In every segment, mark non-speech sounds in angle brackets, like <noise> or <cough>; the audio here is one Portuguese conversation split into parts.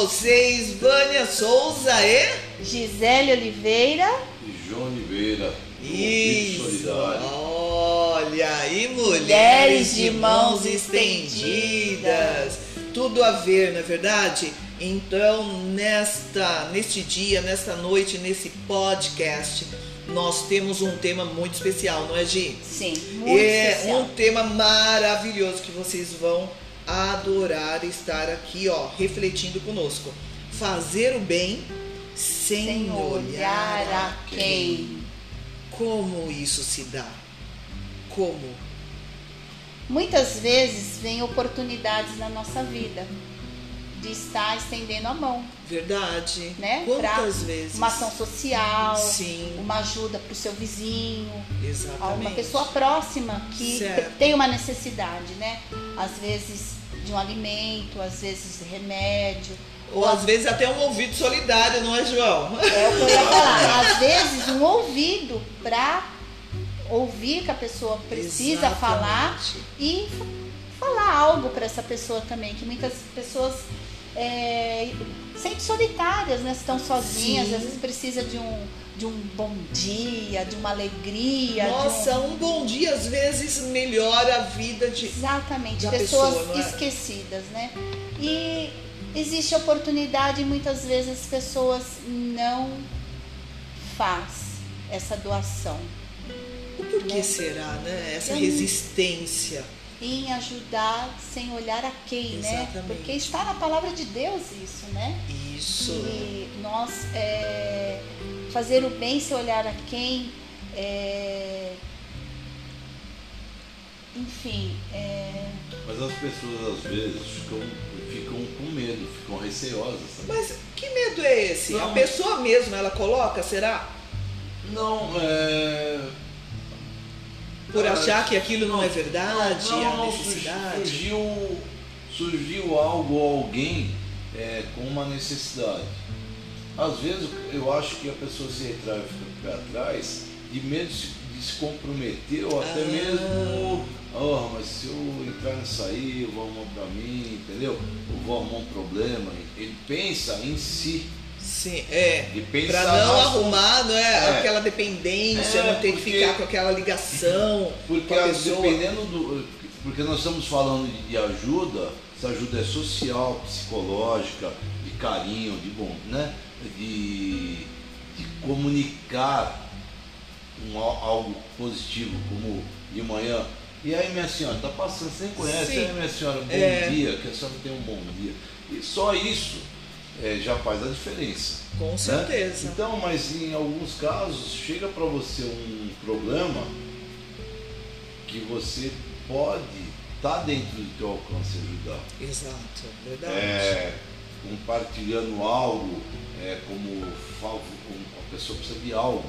vocês, Vânia Souza e Gisele Oliveira e João Oliveira. Isso. Olha, e mulheres, Mulheres de de mãos mãos estendidas. Tudo a ver, não é verdade? Então, nesta, neste dia, nesta noite, nesse podcast, nós temos um tema muito especial, não é, Gi? Sim, muito é especial. um tema maravilhoso que vocês vão adorar estar aqui, ó, refletindo conosco. Fazer o bem sem, Sem olhar a quem. Como isso se dá? Como? Muitas vezes vem oportunidades na nossa vida de estar estendendo a mão, Verdade. né? Quantas Pra vezes? Uma ação social, Sim, uma ajuda para o seu vizinho, a exatamente. uma pessoa próxima que Certo. tem uma necessidade, né? Às vezes de um alimento, às vezes remédio. Ou às vezes até um ouvido solidário, não é, João? É o que eu ia falar. Às vezes um ouvido para ouvir que a pessoa precisa Exatamente. falar e falar algo para essa pessoa também, que muitas pessoas é, sentem solitárias, né? Estão sozinhas, Sim. às vezes precisa de um, de um bom dia, de uma alegria. de um- Nossa, um bom dia às vezes melhora a vida de. Exatamente, pessoas pessoa, é? esquecidas, né? E existe oportunidade e muitas vezes as pessoas não faz essa doação O porquê Né? será, né? Essa resistência. Em ajudar sem olhar a quem, né? Exatamente. Porque está na palavra de Deus isso, né? Isso. E nós é, fazer o bem sem olhar a quem, é, enfim, é, Mas as pessoas às vezes ficam, ficam com medo, ficam receosas. sabe? Mas que medo é esse? Não. A pessoa mesmo, ela coloca, será? Não, é. Por achar que aquilo não é verdade, não, a não, necessidade. Surgiu, surgiu algo ou alguém é, com uma necessidade. Às vezes eu acho que a pessoa se retrai e pé atrás de medo de se, comprometer ou até Ah. mesmo, oh, mas se eu entrar nisso aí, eu vou arrumar pra mim, entendeu? Eu vou arrumar um problema. Ele pensa em si. Sim, é. Pra não nas- arrumar, não é? É. Aquela dependência, É, não ter que porque- ficar com aquela ligação Porque dependendo do. Porque nós estamos falando de, de ajuda, essa ajuda é social, psicológica, de carinho, de bom, né? De, de comunicar um, al- algo positivo, como de manhã. E aí minha senhora, tá passando, você nem conhece, Sim. aí minha senhora, bom É. dia, que a senhora tenha um bom dia. E só isso é, já faz a diferença. Com né? certeza. Então, mas em alguns casos chega para você um problema que você pode estar dentro do teu alcance ajudar. Exato, verdade. É, compartilhando algo, é, como, a pessoa precisa de algo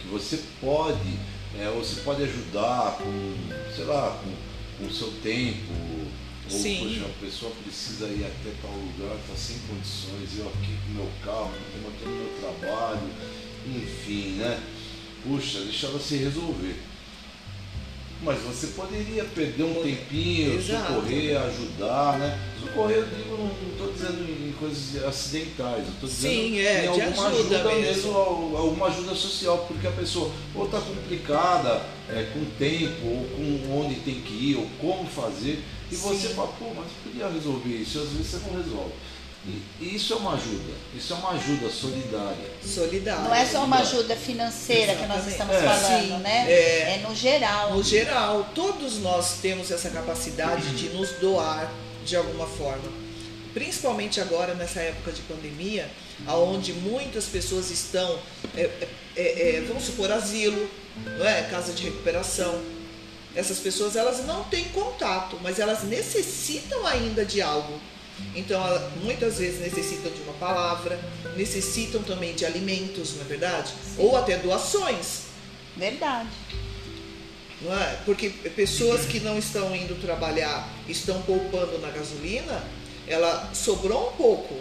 que você pode, é, você pode ajudar com, sei lá, com, com o seu tempo. Ou, Sim. poxa, a pessoa precisa ir até tal lugar, está sem condições, eu aqui com meu carro, estou no meu trabalho, enfim, né? Puxa, deixa ela se resolver. Mas você poderia perder um tempinho, Exato. socorrer, ajudar, né? Socorrer, eu digo, não estou dizendo em coisas acidentais, eu estou dizendo Sim, é, em alguma ajuda ajuda, mesmo. al- alguma ajuda social, porque a pessoa ou está complicada é, com tempo, ou com onde tem que ir, ou como fazer, e você Sim. fala, pô, mas eu podia resolver isso, e às vezes você não resolve. E, isso é uma ajuda, isso é uma ajuda solidária. Solidário. não é só uma ajuda financeira que nós Exatamente. estamos É. falando, Sim, né? é. É no geral. No geral, todos nós temos essa capacidade de nos doar de alguma forma. Principalmente agora, nessa época de pandemia, onde muitas pessoas estão, é, é, é, é, vamos supor, asilo, não é? casa de recuperação. Essas pessoas elas não têm contato, mas elas necessitam ainda de algo. Então, muitas vezes necessitam de uma palavra, necessitam também de alimentos, não é verdade? Ou até doações. Verdade. É? Porque pessoas que não estão indo trabalhar, estão poupando na gasolina, ela sobrou um pouco.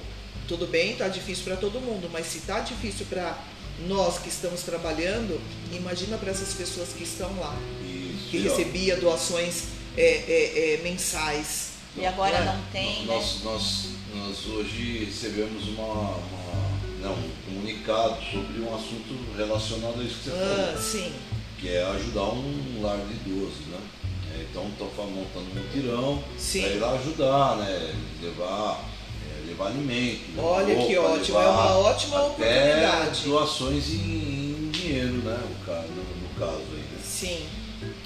Tudo bem, tá difícil para todo mundo, mas se tá difícil para nós que estamos trabalhando, imagina para essas pessoas que estão lá, que e, recebia doações é, é, é, mensais. E agora é? não tem, né? nós, nós, nós hoje recebemos uma, uma- não, um comunicado sobre um assunto relacionado a isso que você Ah, falou, sim. que é ajudar um lar de idosos, né? É, então estão montando um mutirão para ir lá ajudar, né? Levar, é, levar alimento. levar Olha que roupa, ótimo, é uma ótima até oportunidade. doações em, em dinheiro, né? O cara, no, no caso aí, né? Sim.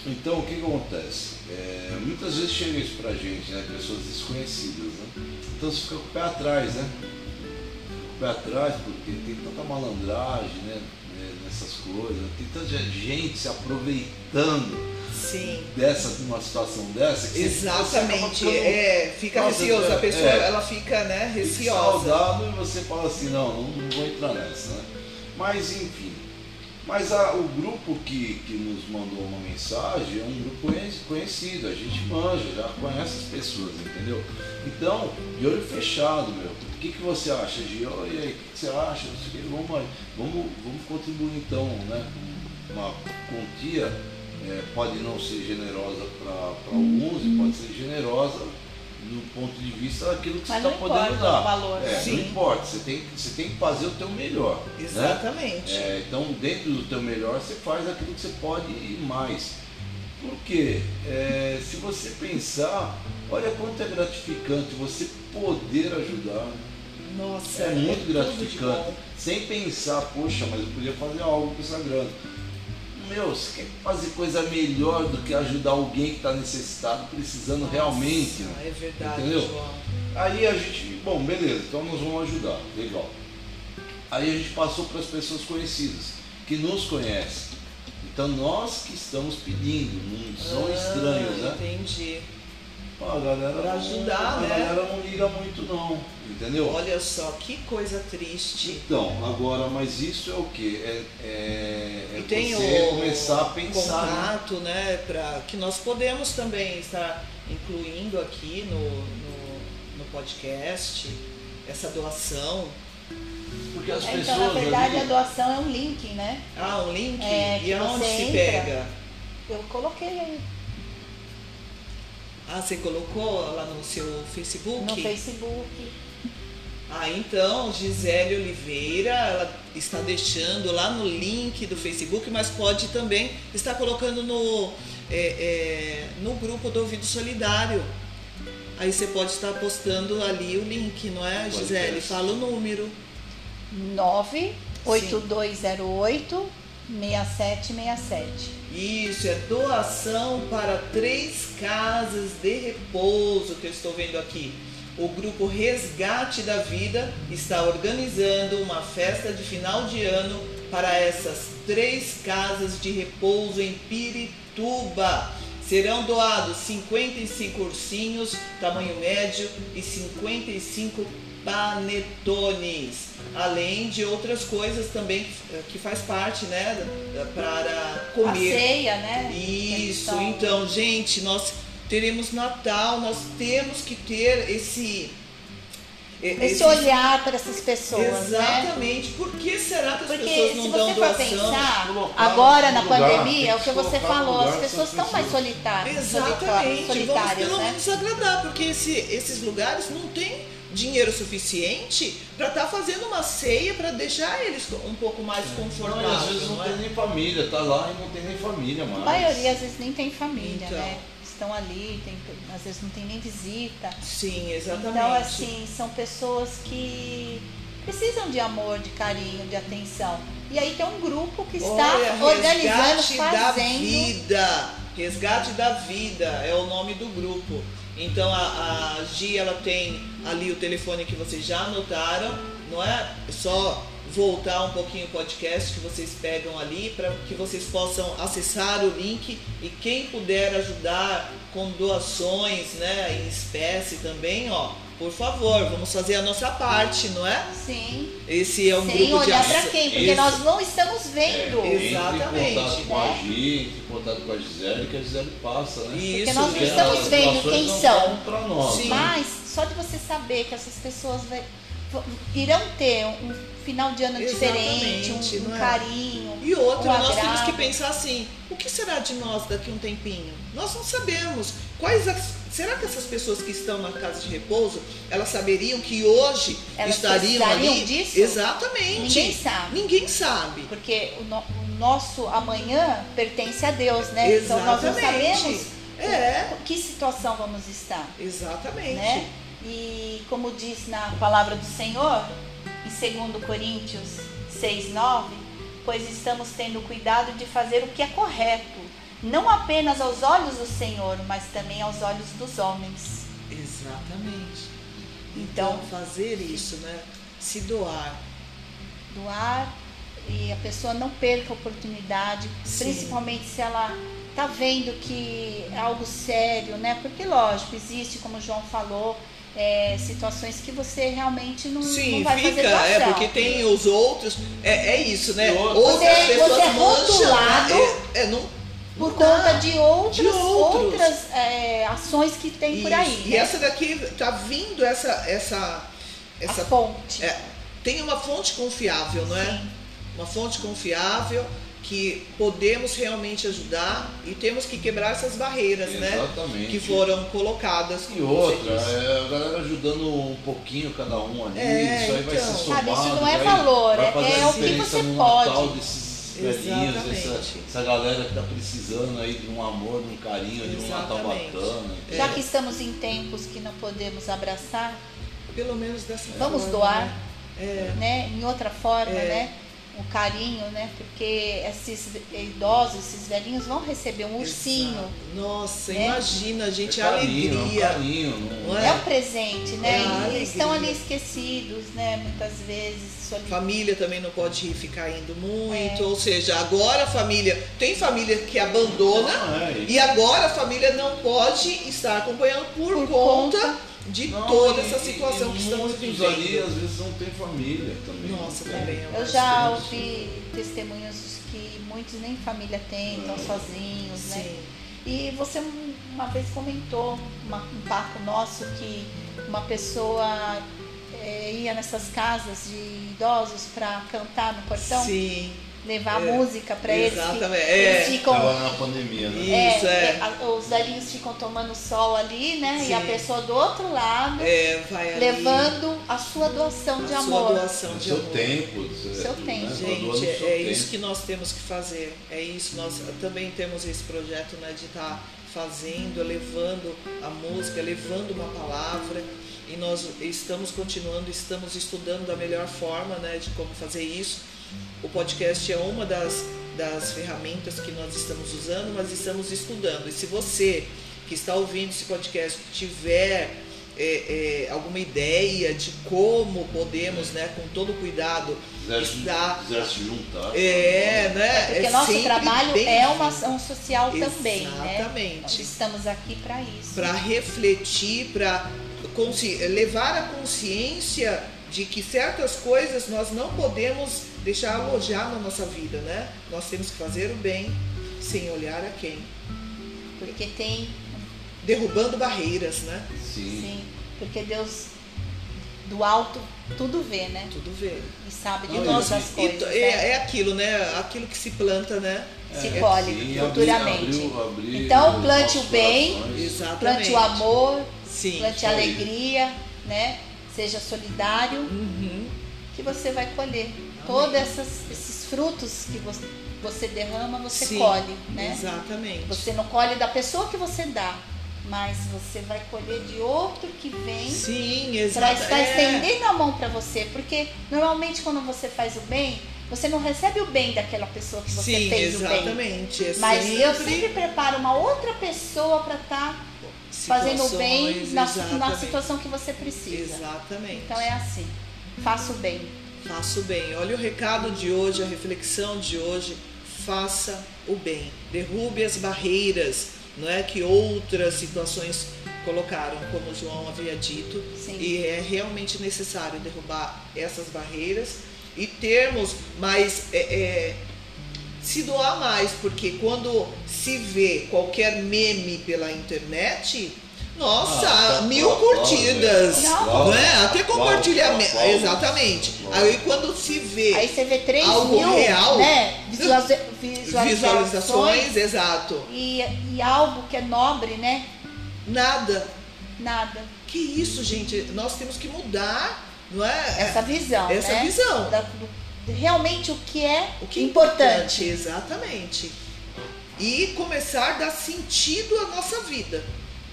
Então, o que, acontece? É, muitas vezes chega isso pra gente, né? Pessoas desconhecidas, né? Então você fica com o pé atrás, né? Fica com o pé atrás porque tem tanta malandragem, né? né, Nessas coisas, né? tem tanta gente se aproveitando Sim. dessa, numa situação dessa. Que Exatamente. ficando- É, fica Nossa, receoso. A é, pessoa, é. ela fica, né, fica receosa. saudável e você fala assim, não, não, não vou entrar nessa, né? Mas enfim. Mas a- o grupo que, que nos mandou uma mensagem é um grupo conhe- conhecido, a gente manja, já conhece as pessoas, entendeu? Então, de olho fechado, meu. O que, que você acha, Gio? E aí, o que, que você acha? Não sei o quê. Vamos, vamos, vamos contribuir então, né? com Uma quantia é, pode não ser generosa para alguns e pode ser generosa do ponto de vista daquilo que Mas você está podendo dar. valor, É, não importa, você tem, você tem que fazer o teu melhor. né? Exatamente. É, então, dentro do teu melhor, você faz aquilo que você pode ir mais. Por quê? É, se você pensar, olha quanto é gratificante você poder ajudar. Nossa, É muito de gratificante. Sem pensar, poxa, mas eu podia fazer algo com essa grana. Meu, você quer fazer coisa melhor do que ajudar alguém que está necessitado, precisando realmente. Nossa, né? É verdade, Entendeu? João. Aí a gente, bom, beleza, então nós vamos ajudar, legal. Aí a gente passou para as pessoas conhecidas, que nos conhecem. Então nós que estamos pedindo, não são Ah, estranhos, né? Entendi. A galera, Pra não- ajudar, a né? galera não liga muito não, entendeu? Olha só, que coisa triste. Então, agora, mas isso é o que? É, é, é E tem você o começar a pensar. né? contato, né, para que nós podemos também estar incluindo aqui no, no, no podcast essa doação. Porque as É, pessoas. Então, na verdade, ali- a doação é um link, né? Ah, um link? É, e aonde se entra. pega? Eu coloquei aí Ah, você colocou lá no seu Facebook? no Facebook. Ah, então, Gisele Oliveira, ela está deixando lá no link do Facebook, mas pode também estar colocando no, é, é, no grupo do Ouvido Solidário. Aí você pode estar postando ali o link, não é, Gisele? Fala o número. 98208 6767. Isso, é doação para três casas de repouso que eu estou vendo aqui. O grupo Resgate da Vida está organizando uma festa de final de ano para essas três casas de repouso em Pirituba. Serão doados 55 ursinhos, tamanho médio, e 55 panetones, além de outras coisas também que- que faz parte, né, para A comer. ceia, né? Isso, são- então, gente, nós teremos Natal, nós temos que ter esse. e- Esse olhar para essas pessoas, né? Exatamente. Por que será que as Porque pessoas se não você dão for doação? pensar, Colocar agora na lugar, pandemia, é o que você no falou, lugar as dessas pessoas estão mais solitárias, Exatamente. Vamos solitárias, pelo né? menos agradar, porque esse- esses lugares não têm dinheiro suficiente para estar fazendo uma ceia para deixar eles um pouco mais Não, e confortáveis. às vezes não não tem é? nem família, tá lá e não tem nem família mais. A maioria às vezes nem tem família, Então. né? Estão ali, tem- às vezes não tem nem visita. Sim, exatamente. Então, assim, são pessoas que precisam de amor, de carinho, de atenção. E aí tem um grupo que está Olha, organizando, Resgate da fazendo. Vida. Resgate da Vida é o nome do grupo. Então a, a Gi ela tem ali o telefone que vocês já anotaram, não é? Só voltar um pouquinho o podcast que vocês pegam ali para que vocês possam acessar o link e quem puder ajudar com doações, né, em espécie também, ó, por favor, vamos fazer a nossa parte, não é? Sim. Esse é um Sem grupo de olhar para ação. quem, porque Isso. nós não estamos vendo. É, Exatamente, em contato com a né? Gi, entre em contato com a Gisele, que a Gisele passa, né? Isso, Porque nós não estamos vendo quem são. nós, Sim. né? Mas só de você saber que essas pessoas irão ter um final de ano diferente, Exatamente, um, um é? carinho. E outra, um nós temos que pensar assim: o que será de nós daqui a um tempinho? Nós não sabemos quais as- será que essas pessoas que estão na casa de repouso, elas saberiam que hoje Elas estariam ali? disso? Exatamente. Ninguém sabe. Ninguém sabe. Porque o, no- o nosso amanhã pertence a Deus, né? Então nós não Exatamente. sabemos É, em que situação vamos estar. exatamente. né? E como diz na palavra do Senhor, em 2 Coríntios 6, 9, pois estamos tendo cuidado de fazer o que é correto, não apenas aos olhos do Senhor, mas também aos olhos dos homens. Exatamente. Então- Então, fazer isso, né? Se doar. Doar e a pessoa não perca a oportunidade, Sim. principalmente se ela tá vendo que é algo sério, né? Porque lógico, existe, como o João falou, é, situações que você realmente não, Sim, não vai fica, fazer doação. é, porque tem os outros, é, é isso, né? Outras Você- pessoas você é rotulado né? É, é, não, por não dá. conta de outras, De outros. outras é, ações que tem por aí. Isso. E né? essa daqui tá vindo essa essa a essa fonte. é, tem uma fonte confiável, não é? Sim. Uma fonte confiável que podemos realmente ajudar e temos que quebrar essas barreiras, né? Exatamente. Que foram colocadas. E outra, é, a galera ajudando um pouquinho cada um ali, É, isso aí vai então. ser somado. Sabe, isso não é vai- valor, vai é- fazer é a o que você no pode. Natal desses velhinhos, essa, Exatamente. essa galera que tá precisando aí de um amor, de um carinho, de um Natal Exatamente. bacana. É. Já que estamos em tempos que não podemos abraçar, Pelo menos dessa vamos forma, doar, né? É. né? Em outra forma, É. né? O carinho, né? Porque esses idosos, esses velhinhos vão receber um ursinho. Exato. Nossa, né? imagina, gente, É a carinho, é um alegria. carinho, não Não É um presente, né? É a e alegria. estão ali esquecidos, né? Muitas vezes, solitários. Família também não pode ficar indo muito, É. ou seja, agora a família tem família que abandona Não, é, e agora a família não pode estar acompanhando por, Por conta, conta de Não, toda e- essa situação e que estamos muitos vivendo. ali às vezes não tem família também. Nossa, né? também é Eu já ouvi testemunhos que muitos nem família têm, estão É. sozinhos, né? Sim. E você um- uma vez comentou uma- um papo nosso que uma pessoa eh, ia nessas casas de idosos para cantar no portão, Sim, levar É, música para eles. que exatamente, Eles é. ficam Tava na pandemia, né? E- Isso, é. a- os velhinhos ficam tomando sol ali, né? E a Sim. pessoa do outro lado é, vai ali levando a sua doação de a amor. sua doação O de seu amor. tempo. Seu tempo. Gente, é, é isso que nós temos que fazer. É isso, nós também temos esse projeto né, de estar fazendo, levando a música, levando uma palavra. E nós estamos continuando, estamos estudando da melhor forma né, de como fazer isso. O podcast é uma das, das ferramentas que nós estamos usando, mas estamos estudando. E se você que está ouvindo esse podcast tiver é, é, alguma ideia de como podemos, né, com todo cuidado, Quiser se, estar quiser se juntar. é, né? Porque é nosso trabalho bem- é uma ação social também, né? Exatamente. Nós estamos aqui para isso. Para refletir, para levar a consciência de que certas coisas nós não podemos deixar alojar na nossa vida, né? Nós temos que fazer o bem sem olhar a quem. Porque tem, Derrubando barreiras, né? Sim. sim, porque Deus do alto tudo vê, né? Tudo vê. E sabe de Não, todas e- as coisas. t- né? é, é aquilo, né? Aquilo que se planta, né? Se É, colhe futuramente. abriu- abriu Então, plante o bem, corações. Exatamente. Plante o amor, Sim. plante alegria, né? Seja solidário, Uhum. que você vai colher. Todos esses frutos que você, você derrama, você Sim, colhe, né? Exatamente. Você não colhe da pessoa que você dá, mas você vai colher de outro que vem Sim, para exatamente. estar estendendo a mão para você. Porque normalmente quando você faz o bem, você não recebe o bem daquela pessoa que você Sim, fez o bem. exatamente. É Mas sempre Deus sempre prepara uma outra pessoa para estar fazendo o bem na, na situação que você precisa. Exatamente. Então é assim, faça o bem. Faça o bem. Olha o recado de hoje, a reflexão de hoje. Faça o bem. Derrube as barreiras, não é que outras situações colocaram, como o João havia dito. Sim. E é realmente necessário derrubar essas barreiras e termos mais. é, é, se doar mais, porque quando se vê qualquer meme pela internet, nossa, Ah, mil aplaude, curtidas, né? é? Até compartilhamento, aplaude, exatamente. Aí quando se vê Aí você vê 3 Algo mil real. né, visualiza- visualizações visualizações, exato. e, e algo que é nobre, né? Nada. Nada. Que isso, gente? Nós temos que mudar, não é? Essa visão, Essa né? visão. Da- do- realmente o que é O que é importante. Exatamente. E começar a dar sentido à nossa vida.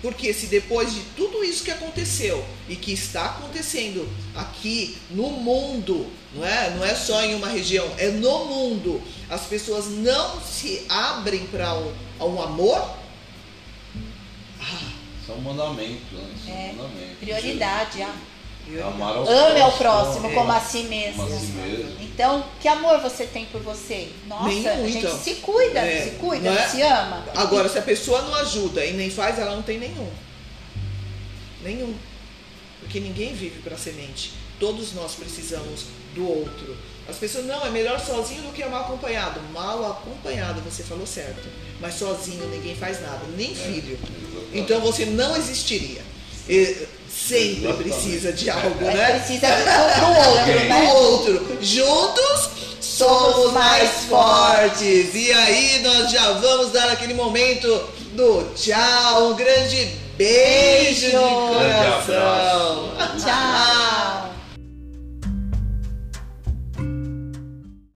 Porque se depois de tudo isso que aconteceu e que está acontecendo aqui no mundo, não é, não é só em uma região, é no mundo, as pessoas não se abrem para um, um amor, Isso é um mandamento, né? Isso é, É, um mandamento. Prioridade, ah. Ame ao próximo é. como a si mesmo. Como a si mesmo. Então, que amor você tem por você? Nossa, Nenhum, a gente então. se cuida, É, se cuida, é? se ama. Agora, se a pessoa não ajuda e nem faz, ela não tem nenhum. Nenhum. Porque ninguém vive para semente. Todos nós precisamos do outro. As pessoas, não, é melhor sozinho do que mal acompanhado. Mal acompanhado, você falou certo. Mas sozinho ninguém faz nada, nem filho. Exatamente. Então você não existiria. E sempre Exatamente. precisa de algo, Mas né? precisa do, <laughs> do outro, Alguém. né? do outro. Juntos somos mais fortes. E aí nós já vamos dar aquele momento do tchau. Um grande beijo de Beijo. Grande coração.